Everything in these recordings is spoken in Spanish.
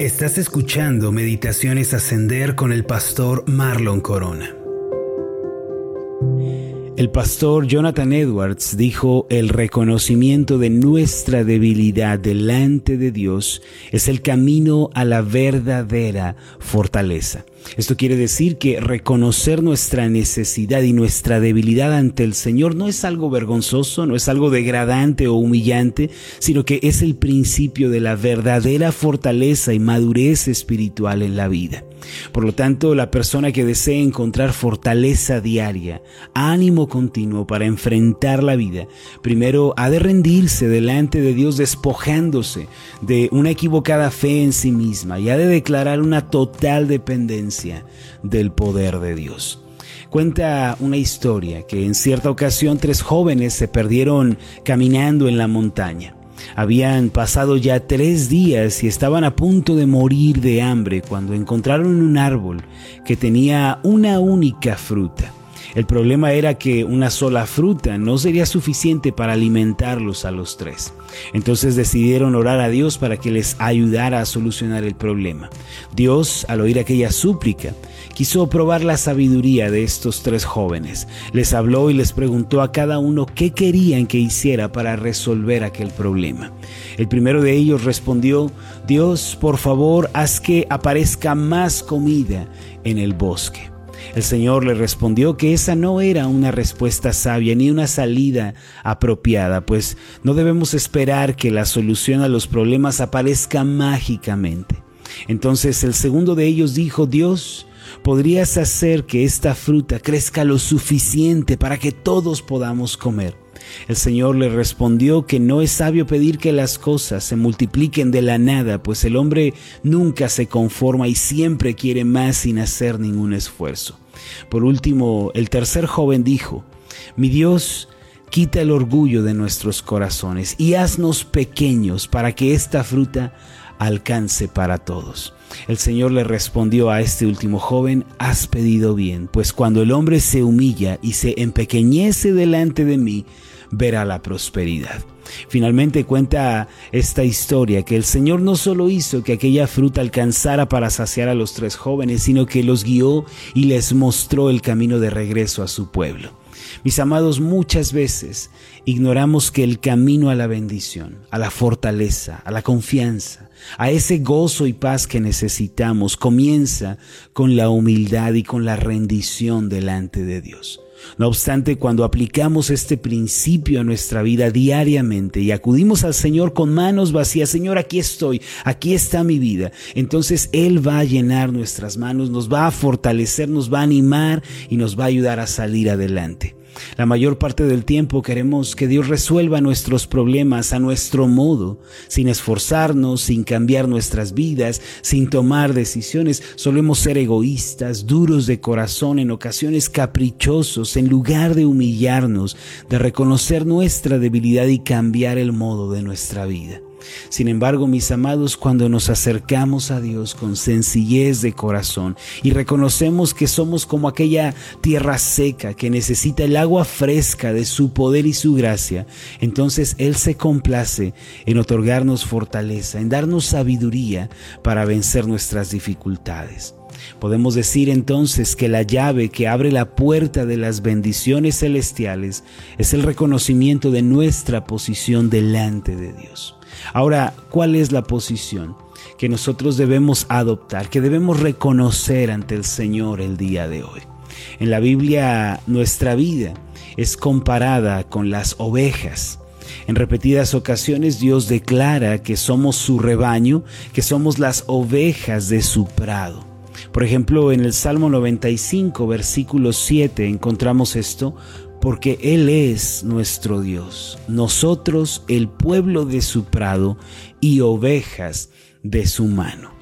Estás escuchando Meditaciones Ascender con el pastor Marlon Corona. El pastor Jonathan Edwards dijo, el reconocimiento de nuestra debilidad delante de Dios es el camino a la verdadera fortaleza. Esto quiere decir que reconocer nuestra necesidad y nuestra debilidad ante el Señor no es algo vergonzoso, no es algo degradante o humillante, sino que es el principio de la verdadera fortaleza y madurez espiritual en la vida. Por lo tanto, la persona que desea encontrar fortaleza diaria, ánimo continuo para enfrentar la vida, primero ha de rendirse delante de Dios despojándose de una equivocada fe en sí misma y ha de declarar una total dependencia del poder de Dios. Cuenta una historia que en cierta ocasión tres jóvenes se perdieron caminando en la montaña. Habían pasado ya tres días y estaban a punto de morir de hambre cuando encontraron un árbol que tenía una única fruta. El problema era que una sola fruta no sería suficiente para alimentarlos a los tres. Entonces decidieron orar a Dios para que les ayudara a solucionar el problema. Dios, al oír aquella súplica, quiso probar la sabiduría de estos tres jóvenes. Les habló y les preguntó a cada uno qué querían que hiciera para resolver aquel problema. El primero de ellos respondió, Dios, por favor, haz que aparezca más comida en el bosque. El Señor le respondió que esa no era una respuesta sabia ni una salida apropiada, pues no debemos esperar que la solución a los problemas aparezca mágicamente. Entonces el segundo de ellos dijo, Dios, ¿podrías hacer que esta fruta crezca lo suficiente para que todos podamos comer? El Señor le respondió que no es sabio pedir que las cosas se multipliquen de la nada, pues el hombre nunca se conforma y siempre quiere más sin hacer ningún esfuerzo. Por último, el tercer joven dijo, mi Dios, quita el orgullo de nuestros corazones y haznos pequeños para que esta fruta alcance para todos. El Señor le respondió a este último joven, has pedido bien, pues cuando el hombre se humilla y se empequeñece delante de mí, verá la prosperidad. Finalmente cuenta esta historia que el Señor no solo hizo que aquella fruta alcanzara para saciar a los tres jóvenes, sino que los guió y les mostró el camino de regreso a su pueblo. Mis amados, muchas veces ignoramos que el camino a la bendición, a la fortaleza, a la confianza, a ese gozo y paz que necesitamos comienza con la humildad y con la rendición delante de Dios. No obstante, cuando aplicamos este principio a nuestra vida diariamente y acudimos al Señor con manos vacías, Señor, aquí estoy, aquí está mi vida, entonces Él va a llenar nuestras manos, nos va a fortalecer, nos va a animar y nos va a ayudar a salir adelante. La mayor parte del tiempo queremos que Dios resuelva nuestros problemas a nuestro modo, sin esforzarnos, sin cambiar nuestras vidas, sin tomar decisiones. Solemos ser egoístas, duros de corazón, en ocasiones caprichosos, en lugar de humillarnos, de reconocer nuestra debilidad y cambiar el modo de nuestra vida. Sin embargo, mis amados, cuando nos acercamos a Dios con sencillez de corazón y reconocemos que somos como aquella tierra seca que necesita el agua fresca de su poder y su gracia, entonces Él se complace en otorgarnos fortaleza, en darnos sabiduría para vencer nuestras dificultades. Podemos decir entonces que la llave que abre la puerta de las bendiciones celestiales es el reconocimiento de nuestra posición delante de Dios. Ahora, ¿cuál es la posición que nosotros debemos adoptar, que debemos reconocer ante el Señor el día de hoy? En la Biblia nuestra vida es comparada con las ovejas. En repetidas ocasiones Dios declara que somos su rebaño, que somos las ovejas de su prado. Por ejemplo, en el Salmo 95, versículo 7, encontramos esto, porque Él es nuestro Dios, nosotros el pueblo de su prado y ovejas de su mano.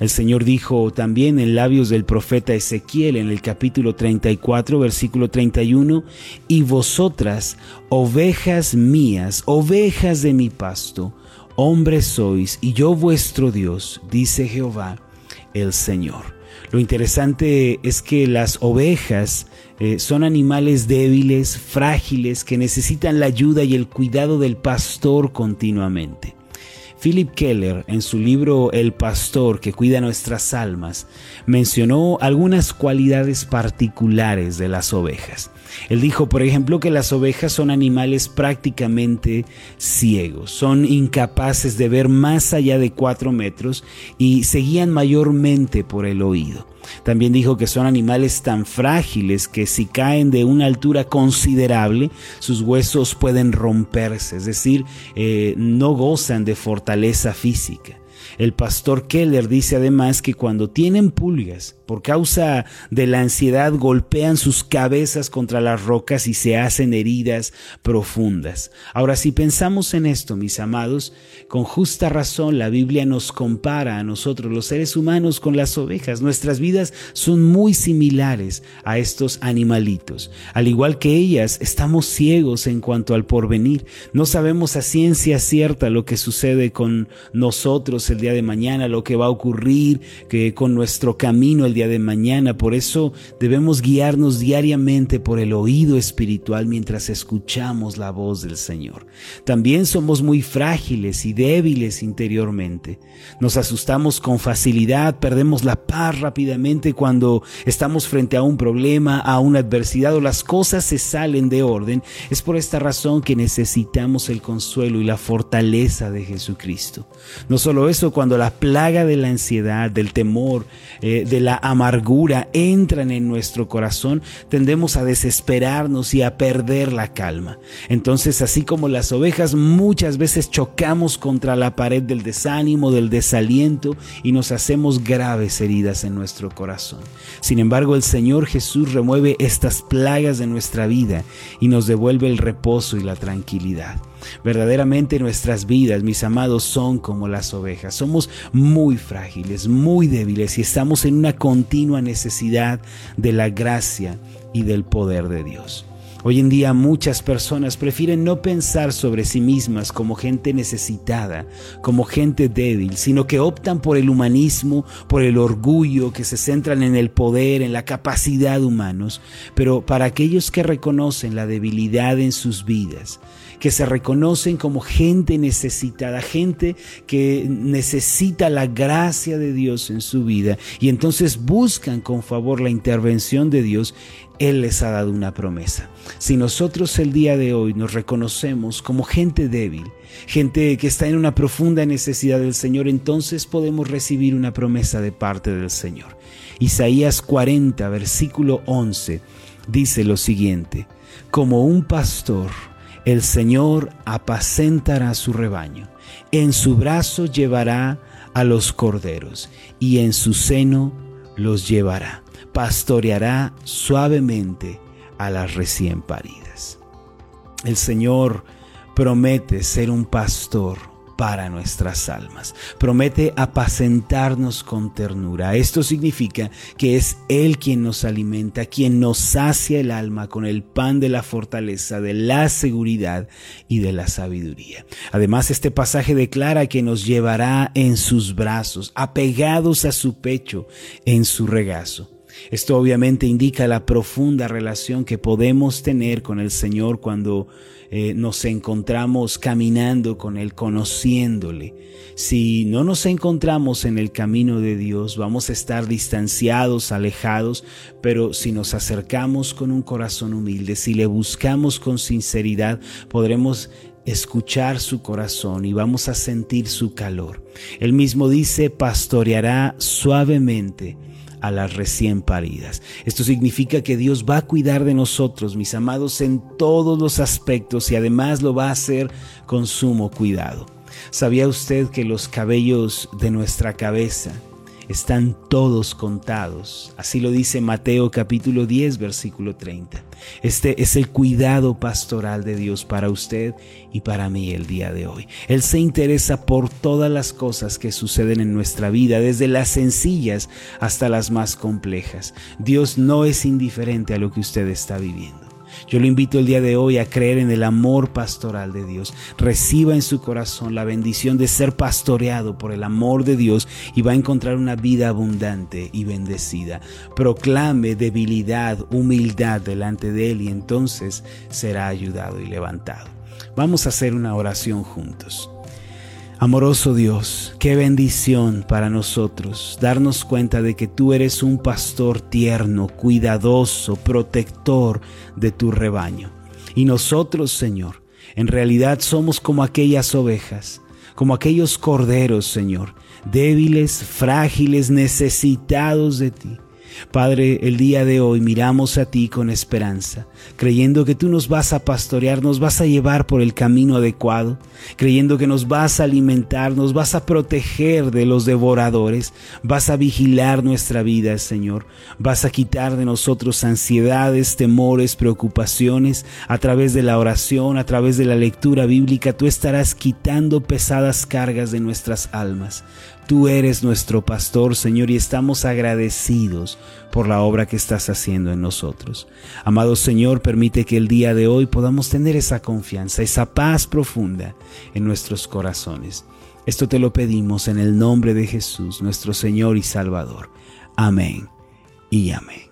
El Señor dijo también en labios del profeta Ezequiel en el capítulo 34, versículo 31, y vosotras, ovejas mías, ovejas de mi pasto, hombres sois, y yo vuestro Dios, dice Jehová el Señor. Lo interesante es que las ovejas eh, son animales débiles, frágiles, que necesitan la ayuda y el cuidado del pastor continuamente. Philip Keller, en su libro El pastor que cuida nuestras almas, mencionó algunas cualidades particulares de las ovejas. Él dijo, por ejemplo, que las ovejas son animales prácticamente ciegos, son incapaces de ver más allá de cuatro metros y se guían mayormente por el oído. También dijo que son animales tan frágiles que si caen de una altura considerable, sus huesos pueden romperse, es decir, eh, no gozan de fortaleza física. El pastor Keller dice además que cuando tienen pulgas, por causa de la ansiedad, golpean sus cabezas contra las rocas y se hacen heridas profundas. Ahora, si pensamos en esto, mis amados, con justa razón la Biblia nos compara a nosotros, los seres humanos, con las ovejas. Nuestras vidas son muy similares a estos animalitos. Al igual que ellas, estamos ciegos en cuanto al porvenir. No sabemos a ciencia cierta lo que sucede con nosotros el día de mañana, lo que va a ocurrir que con nuestro camino el día de mañana. Por eso debemos guiarnos diariamente por el oído espiritual mientras escuchamos la voz del Señor. También somos muy frágiles y débiles interiormente. Nos asustamos con facilidad, perdemos la paz rápidamente cuando estamos frente a un problema, a una adversidad o las cosas se salen de orden. Es por esta razón que necesitamos el consuelo y la fortaleza de Jesucristo. No solo eso, cuando la plaga de la ansiedad, del temor, eh, de la amargura entran en nuestro corazón, tendemos a desesperarnos y a perder la calma. Entonces, así como las ovejas, muchas veces chocamos contra la pared del desánimo, del desaliento y nos hacemos graves heridas en nuestro corazón. Sin embargo, el Señor Jesús remueve estas plagas de nuestra vida y nos devuelve el reposo y la tranquilidad. Verdaderamente nuestras vidas, mis amados, son como las ovejas. Somos muy frágiles, muy débiles y estamos en una continua necesidad de la gracia y del poder de Dios. Hoy en día muchas personas prefieren no pensar sobre sí mismas como gente necesitada, como gente débil, sino que optan por el humanismo, por el orgullo, que se centran en el poder, en la capacidad humanos. Pero para aquellos que reconocen la debilidad en sus vidas, que se reconocen como gente necesitada, gente que necesita la gracia de Dios en su vida y entonces buscan con favor la intervención de Dios, Él les ha dado una promesa. Si nosotros el día de hoy nos reconocemos como gente débil, gente que está en una profunda necesidad del Señor, entonces podemos recibir una promesa de parte del Señor. Isaías 40, versículo 11, dice lo siguiente, como un pastor, el Señor apacentará su rebaño, en su brazo llevará a los corderos y en su seno los llevará. Pastoreará suavemente a las recién paridas. El Señor promete ser un pastor para nuestras almas. Promete apacentarnos con ternura. Esto significa que es Él quien nos alimenta, quien nos sacia el alma con el pan de la fortaleza, de la seguridad y de la sabiduría. Además, este pasaje declara que nos llevará en sus brazos, apegados a su pecho, en su regazo. Esto obviamente indica la profunda relación que podemos tener con el Señor cuando eh, nos encontramos caminando con Él, conociéndole. Si no nos encontramos en el camino de Dios, vamos a estar distanciados, alejados, pero si nos acercamos con un corazón humilde, si le buscamos con sinceridad, podremos escuchar su corazón y vamos a sentir su calor. Él mismo dice, pastoreará suavemente a las recién paridas. Esto significa que Dios va a cuidar de nosotros, mis amados, en todos los aspectos y además lo va a hacer con sumo cuidado. ¿Sabía usted que los cabellos de nuestra cabeza están todos contados. Así lo dice Mateo capítulo 10, versículo 30. Este es el cuidado pastoral de Dios para usted y para mí el día de hoy. Él se interesa por todas las cosas que suceden en nuestra vida, desde las sencillas hasta las más complejas. Dios no es indiferente a lo que usted está viviendo. Yo lo invito el día de hoy a creer en el amor pastoral de Dios. Reciba en su corazón la bendición de ser pastoreado por el amor de Dios y va a encontrar una vida abundante y bendecida. Proclame debilidad, humildad delante de Él y entonces será ayudado y levantado. Vamos a hacer una oración juntos. Amoroso Dios, qué bendición para nosotros darnos cuenta de que tú eres un pastor tierno, cuidadoso, protector de tu rebaño. Y nosotros, Señor, en realidad somos como aquellas ovejas, como aquellos corderos, Señor, débiles, frágiles, necesitados de ti. Padre, el día de hoy miramos a ti con esperanza, creyendo que tú nos vas a pastorear, nos vas a llevar por el camino adecuado, creyendo que nos vas a alimentar, nos vas a proteger de los devoradores, vas a vigilar nuestra vida, Señor, vas a quitar de nosotros ansiedades, temores, preocupaciones, a través de la oración, a través de la lectura bíblica, tú estarás quitando pesadas cargas de nuestras almas. Tú eres nuestro pastor, Señor, y estamos agradecidos por la obra que estás haciendo en nosotros. Amado Señor, permite que el día de hoy podamos tener esa confianza, esa paz profunda en nuestros corazones. Esto te lo pedimos en el nombre de Jesús, nuestro Señor y Salvador. Amén y amén.